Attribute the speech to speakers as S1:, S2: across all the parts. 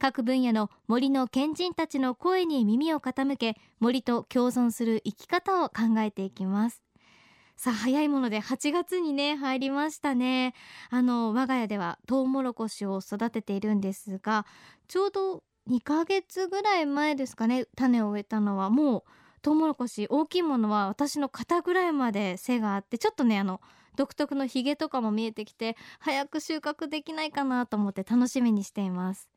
S1: 各分野の森の賢人たちの声に耳を傾け森と共存する生き方を考えていきます。さあ早いもので8月にね入りましたね。あの我が家ではトウモロコシを育てているんですがちょうど2ヶ月ぐらい前ですかね種を植えたのはもうトウモロコシ大きいものは私の肩ぐらいまで背があってちょっとねあの独特のヒゲとかも見えてきて早く収穫できないかなと思って楽しみにしています。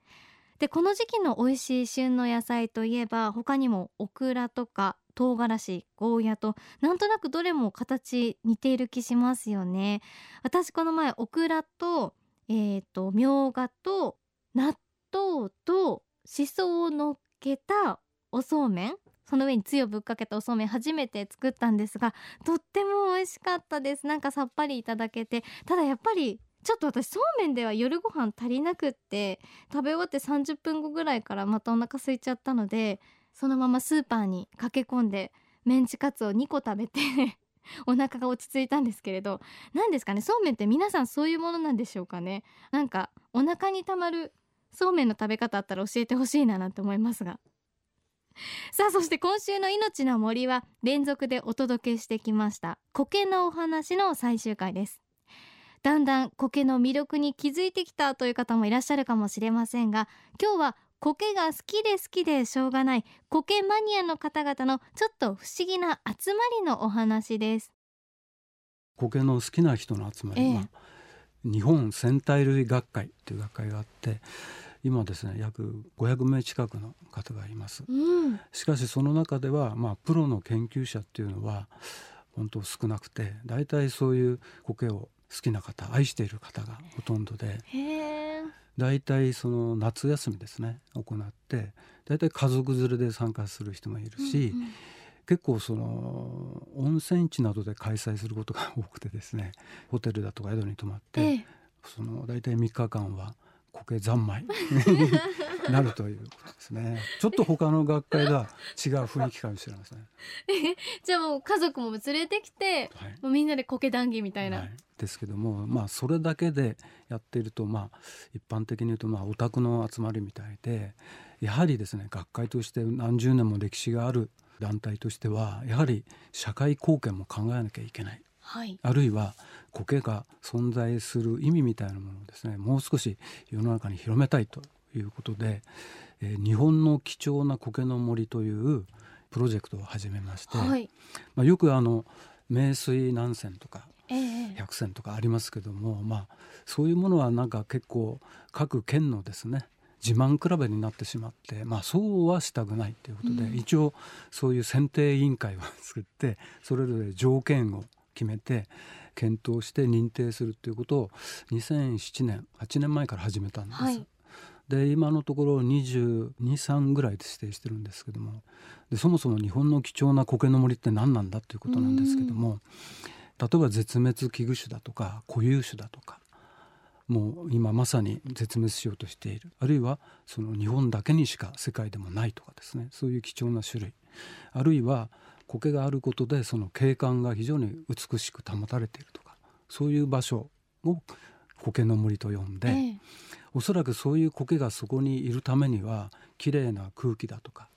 S1: でこの時期の美味しい旬の野菜といえば他にもオクラとか唐辛子ゴーヤとなんとなくどれも形似ている気しますよね。私この前オクラとえーとみょうがと納豆としそをのっけたおそうめんその上につゆをぶっかけたおそうめん初めて作ったんですがとっても美味しかったです。なんかさっぱりいただけてただやっぱりちょっと私そうめんでは夜ご飯足りなくって食べ終わって30分後ぐらいからまたお腹空いちゃったのでそのままスーパーに駆け込んでメンチカツを2個食べて お腹が落ち着いたんですけれど何ですかねそうめんって皆さんそういうものなんでしょうかね。なんかお腹にたまるそうめんの食べ方あったら教えてほしいななんて思いますが。さあそして今週の命の森は連続でお届けしてきました苔のお話の最終回です。だんだん苔の魅力に気づいてきたという方もいらっしゃるかもしれませんが今日は苔が好きで好きでしょうがない苔マニアの方々のちょっと不思議な集まりのお話です。
S2: 苔の好きな人の集まり、ええ、日本戦隊類学会という学会があって今ですね約500名近くの方がいます、うん、しかしその中ではまあプロの研究者っていうのは本当少なくて大体そういう苔を好きな方愛している方がほとんどで大体その夏休みですね行って大体家族連れで参加する人もいるし、うんうん、結構その温泉地などで開催することが多くてですねホテルだとか宿に泊まって、えその大体3日間は苔三昧に なるということですね。ちょっと他の学会が違う雰囲気かもしれません。
S1: じゃあもう家族も連れてきて、はい、もうみんなで苔談義みたいな。はい、
S2: ですけども、まあそれだけでやっていると、まあ一般的に言うとまあオタクの集まりみたいで、やはりですね学会として何十年も歴史がある団体としてはやはり社会貢献も考えなきゃいけない。はい、あるいは苔が存在する意味みたいなものをですねもう少し世の中に広めたいということで、えー、日本の貴重な苔の森というプロジェクトを始めまして、はい、まあ、よくあの名水何線とか百選とかありますけども、まあ、そういうものはなんか結構各県のですね自慢比べになってしまって、まあ、そうはしたくないということで、うん、一応そういう選定委員会を作ってそれぞれ条件を決めて検討して認定するということを2007年8年前から始めたんです。はい、で今のところ223ぐらいで指定してるんですけども。でそもそも日本の貴重な苔の森って何なんだということなんですけども。例えば絶滅危惧種だとか固有種だとかもう今まさに絶滅しようとしている。あるいはその日本だけにしか世界でもないとかですね。そういう貴重な種類。あるいは苔があることでその景観が非常に美しく保たれているとかそういう場所を苔の森と呼んで、ええ、おそらくそういう苔がそこにいるためにはきれいな空気だとか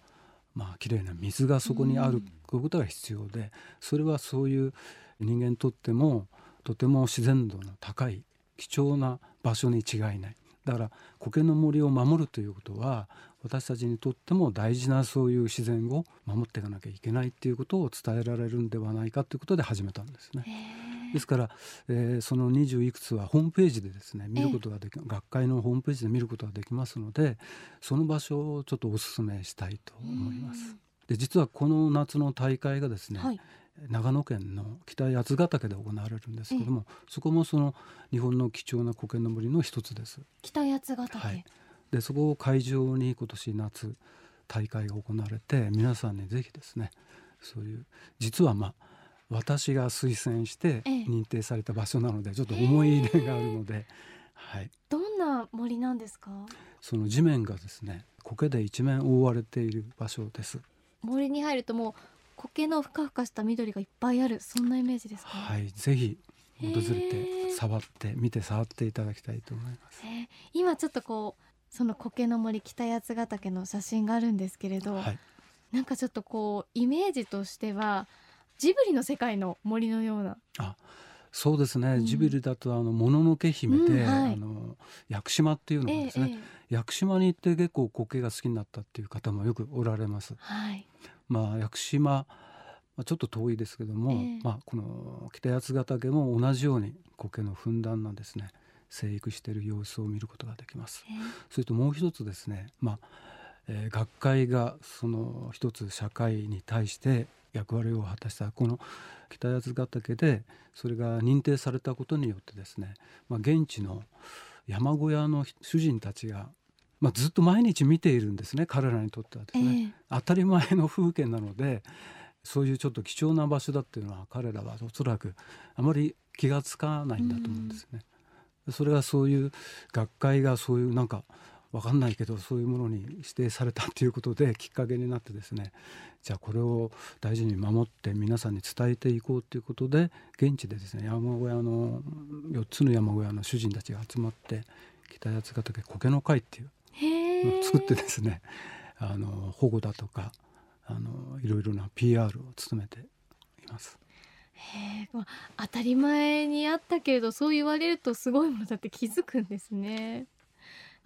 S2: まあ綺麗な水がそこにあることが必要で、それはそういう人間にとってもとても自然度の高い貴重な場所に違いない。だから苔の森を守るということは私たちにとっても大事なそういう自然を守っていかなきゃいけないっていうことを伝えられるんではないかということで始めたんですね。ですから、えー、その20いくつはホームページでですね見ることができ学会のホームページで見ることができますのでその場所をちょっとお勧めしたいと思います。で実はこの夏の大会がですね、はい、長野県の北八ヶ岳で行われるんですけども、そこもその日本の貴重な苔の森の一つです。
S1: 北八ヶ岳、はい
S2: でそこを会場に今年夏大会が行われて皆さんにぜひですねそういう実はまあ私が推薦して認定された場所なので、ちょっと思い入れがあるので、
S1: はい、どんな森なんですか？
S2: その地面がですね苔で一面覆われている場所です。
S1: 森に入るともう苔のふかふかした緑がいっぱいあるそんなイメージですか？
S2: はいぜひ訪れて触って見て触っていただきたいと思います、
S1: 今ちょっとこうその苔の森北八ヶ岳の写真があるんですけれど、はい、なんかちょっとこうイメージとしてはジブリの世界の森のような。
S2: あそうですね、うん、ジブリだとあのもののけ姫で、うんはい、あの屋久島っていうのがですね、ええ、屋久島に行って結構苔が好きになったっていう方もよくおられます。はい、まあ屋久島まあ、ちょっと遠いですけども、えまあ、この北八ヶ岳も同じように苔のふんだんなですね生育している様子を見ることができます。えそれともう一つですね、まあえー、学会がその一つ社会に対して役割を果たしたこの北八ヶ岳でそれが認定されたことによってですね、まあ、現地の山小屋の主人たちが、まあ、ずっと毎日見ているんですね彼らにとってはですね、えー、当たり前の風景なのでそういうちょっと貴重な場所だっていうのは彼らはおそらくあまり気が付かないんだと思うんですね。それはそういう学会がそういうなんか分かんないけどそういうものに指定されたっていうことできっかけになってですねじゃあこれを大事に守って皆さんに伝えていこうということで現地でですね山小屋の4つの山小屋の主人たちが集まって北八ヶ岳苔の会っていうのを作ってですねあの保護だとかあのいろいろな PR を務めています。
S1: へまあ、当たり前にあったけれどそう言われるとすごいものだって気づくんですね。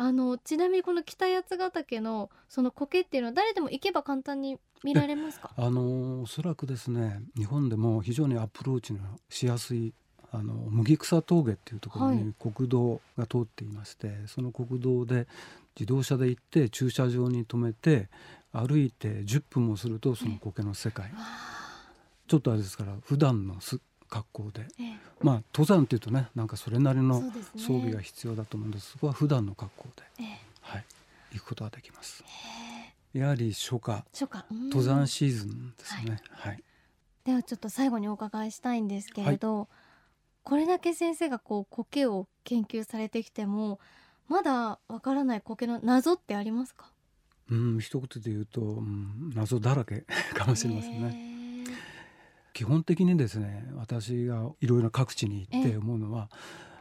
S1: あのちなみにこの北八ヶ岳のその苔っていうのは誰でも行けば簡単に見られますか？
S2: あのおそらくですね日本でも非常にアプローチのしやすいあの麦草峠っていうところに国道が通っていまして、はい、その国道で自動車で行って駐車場に止めて歩いて10分もするとその苔の世界、ちょっとあれですから普段のす格好で、ええ、まあ登山っていうとねなんかそれなりの装備が必要だと思うんですそ、ね、そこは普段の格好で、え、はい、行くことができます。やはり初夏。初夏。登山シーズンですね、はい、はい、
S1: ではちょっと最後にお伺いしたいんですけれど、はい、これだけ先生がこう苔を研究されてきてもまだわからない苔の謎ってありますか？
S2: うん一言で言うと、うん、謎だらけかもしれませんね。基本的にですね私がいろいろ各地に行って思うのは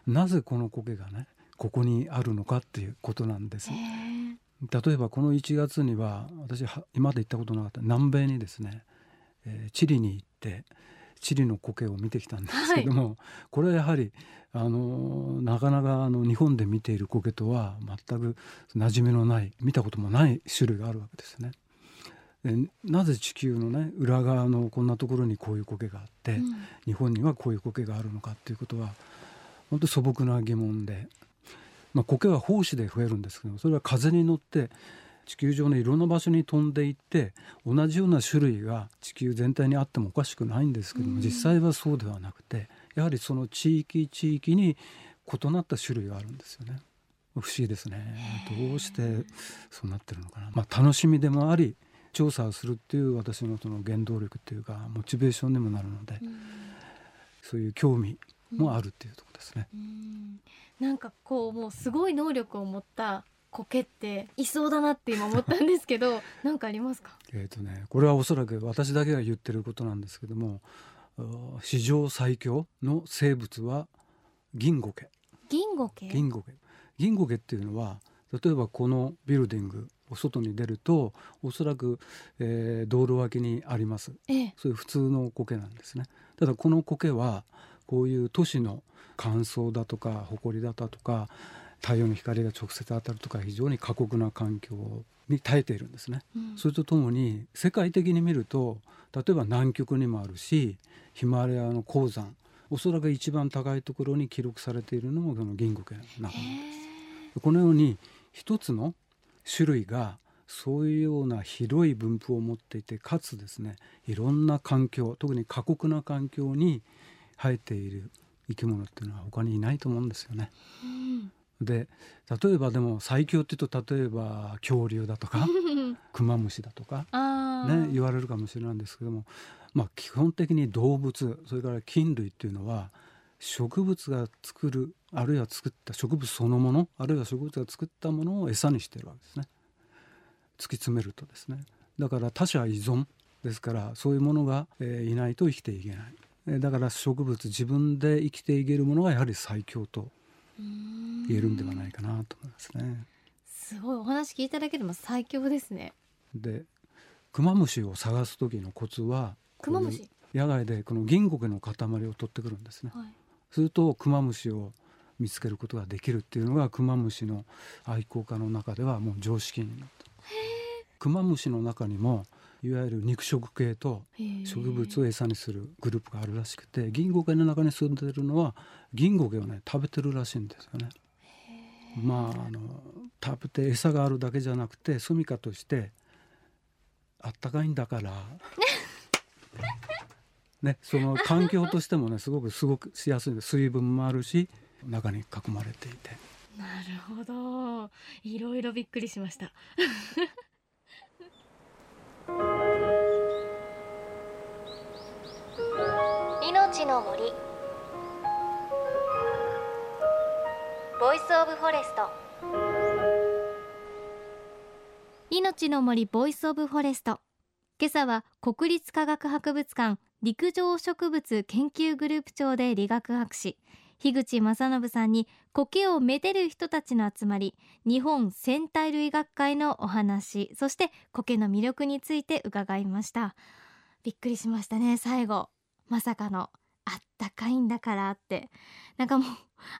S2: なぜこの苔がねここにあるのかっていうことなんです。例えばこの1月には私は今まで行ったことなかった南米にですね、えー、チリに行ってチリの苔を見てきたんですけども、はい、これはやはりあのなかなかあの日本で見ている苔とは全く馴染みのない見たこともない種類があるわけですね。なぜ地球のね裏側のこんなところにこういう苔があって、うん、日本にはこういう苔があるのかっていうことは本当素朴な疑問で、まあ、苔は胞子で増えるんですけどそれは風に乗って地球上のいろんな場所に飛んでいって同じような種類が地球全体にあってもおかしくないんですけども、うん、実際はそうではなくてやはりその地域地域に異なった種類があるんですよね。不思議ですね。どうしてそうなってるのかな、まあ、楽しみでもあり調査をするっていう私のその原動力っていうかモチベーションにもなるので、うん、そういう興味もあるっていうところですね。う
S1: ん、なんかこうもうすごい能力を持った苔っていそうだなって今思ったんですけど 何かありますか？
S2: えっ、とねこれはおそらく私だけが言ってることなんですけども史上最強の生物は銀ゴケ。
S1: 銀ゴケ？
S2: 銀ゴケ。銀ゴケっていうのは例えばこのビルディングお外に出るとおそらく、えー、道路脇にあります、ええ、そういう普通の苔なんですね。ただこの苔はこういう都市の乾燥だとか埃だとか太陽の光が直接当たるとか非常に過酷な環境に耐えているんですね、うん、それとともに世界的に見ると例えば南極にもあるしヒマラヤの鉱山おそらく一番高いところに記録されているのもこの銀苔の中なんです。このように一つの種類がそういうような広い分布を持っていてかつですねいろんな環境特に過酷な環境に生えている生き物っていうのは他にいないと思うんですよね。で例えばでも最強っていうと例えば恐竜だとかクマムシだとか、ね、言われるかもしれないんですけども、まあ、基本的に動物それから菌類っていうのは植物が作るあるいは作った植物そのものあるいは植物が作ったものを餌にしてるわけですね。突き詰めるとですね。だから他者依存ですからそういうものが、えー、いないと生きていけない。だから植物自分で生きていけるものがやはり最強と言えるんではないかなと思いますね。
S1: すごい。お話聞いただけでも最強ですね。
S2: でクマムシを探す時のコツは
S1: クマムシ
S2: 野外でこの銀苔の塊を取ってくるんですね、はい、するとクマムシを見つけることができるっていうのがクマムシの愛好家の中ではもう常識になった。クマムシの中にもいわゆる肉食系と植物を餌にするグループがあるらしくて銀ゴケの中に住んでるのは銀ゴケをね食べてるらしいんですよね。まああの食べて餌があるだけじゃなくて住処としてあったかいんだから。ねその環境としてもねすごくすごくしやすいです。水分もあるし中に囲まれていて。
S1: なるほど。いろいろびっくりしました。命の森。 Voice of Forest。命の森 Voice of Forest。今朝は国立科学博物館陸上植物研究グループ長で理学博士樋口正信さんに苔をめでる人たちの集まり日本蘚苔類学会のお話そして苔の魅力について伺いました。びっくりしましたね最後。まさかのあったかいんだからって。なんかもう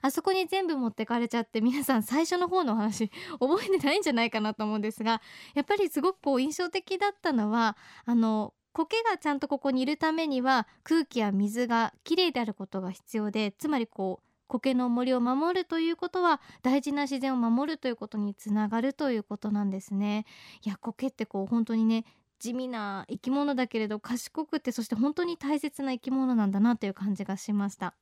S1: あそこに全部持ってかれちゃって皆さん最初の方のお話覚えてないんじゃないかなと思うんですがやっぱりすごくこう印象的だったのはあの苔がちゃんとここにいるためには空気や水がきれいであることが必要でつまりこう苔の森を守るということは大事な自然を守るということにつながるということなんですね。いや苔ってこう本当にね地味な生き物だけれど賢くてそして本当に大切な生き物なんだなという感じがしました。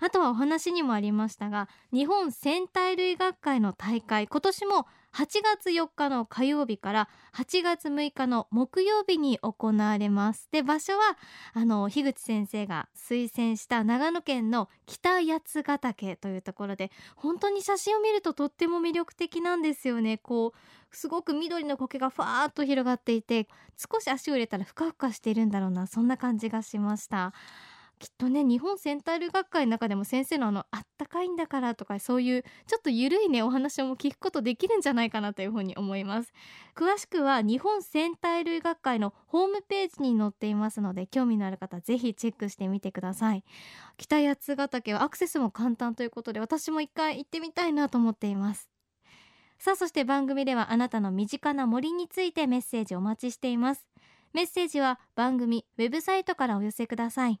S1: あとはお話にもありましたが日本生態類学会の大会今年も8月4日の火曜日から8月6日の木曜日に行われます。で場所はあの樋口先生が推薦した長野県の北八ヶ岳というところで本当に写真を見るととっても魅力的なんですよね。こうすごく緑の苔がふわーっと広がっていて少し足を入れたらふかふかしているんだろうなそんな感じがしました。きっとね日本センタール学会の中でも先生のあのあったかいんだからとかそういうちょっとゆるいねお話も聞くことできるんじゃないかなというふうに思います。詳しくは日本戦隊類学会のホームページに載っていますので興味のある方ぜひチェックしてみてください。北八ヶ岳はアクセスも簡単ということで私も一回行ってみたいなと思っています。さあそして番組ではあなたの身近な森についてメッセージお待ちしています。メッセージは番組ウェブサイトからお寄せください。